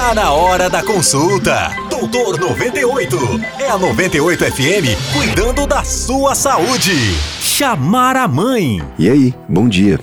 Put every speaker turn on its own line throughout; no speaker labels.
Tá na hora da consulta. Doutor 98. É a 98 FM cuidando da sua saúde. Chamar a mãe.
E aí, bom dia.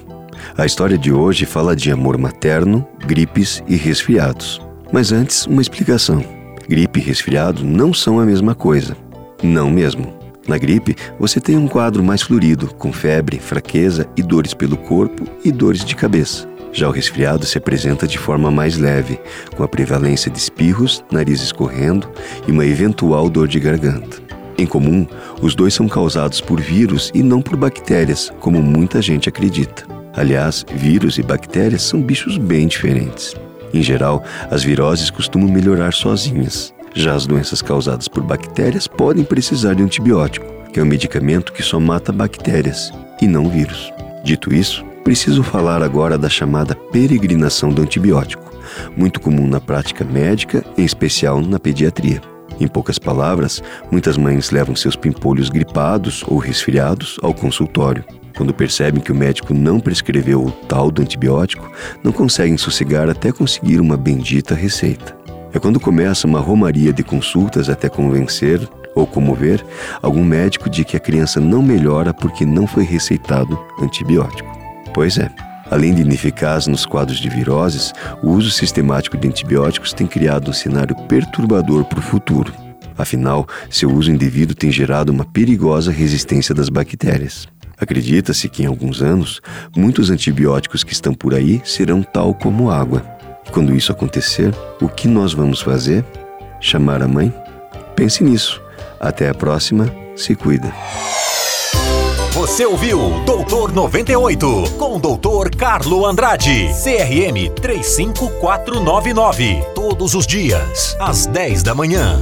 A história de hoje fala de amor materno, gripes e resfriados. Mas antes, uma explicação. Gripe e resfriado não são a mesma coisa. Não mesmo. Na gripe, você tem um quadro mais florido, com febre, fraqueza e dores pelo corpo e dores de cabeça. Já o resfriado se apresenta de forma mais leve, com a prevalência de espirros, nariz escorrendo e uma eventual dor de garganta. Em comum, os dois são causados por vírus e não por bactérias, como muita gente acredita. Aliás, vírus e bactérias são bichos bem diferentes. Em geral, as viroses costumam melhorar sozinhas. Já as doenças causadas por bactérias podem precisar de antibiótico, que é um medicamento que só mata bactérias e não vírus. Dito isso, preciso falar agora da chamada peregrinação do antibiótico, muito comum na prática médica, em especial na pediatria. Em poucas palavras, muitas mães levam seus pimpolhos gripados ou resfriados ao consultório. Quando percebem que o médico não prescreveu o tal do antibiótico, não conseguem sossegar até conseguir uma bendita receita. É quando começa uma romaria de consultas até convencer ou comover algum médico de que a criança não melhora porque não foi receitado antibiótico. Pois é, além de ineficaz nos quadros de viroses, o uso sistemático de antibióticos tem criado um cenário perturbador para o futuro. Afinal, seu uso indevido tem gerado uma perigosa resistência das bactérias. Acredita-se que em alguns anos, muitos antibióticos que estão por aí serão tal como água. E quando isso acontecer, o que nós vamos fazer? Chamar a mãe? Pense nisso. Até a próxima. Se cuida.
Você ouviu Doutor 98 com o Doutor Carlo Andrade, CRM 35499. Todos os dias, às 10 da manhã.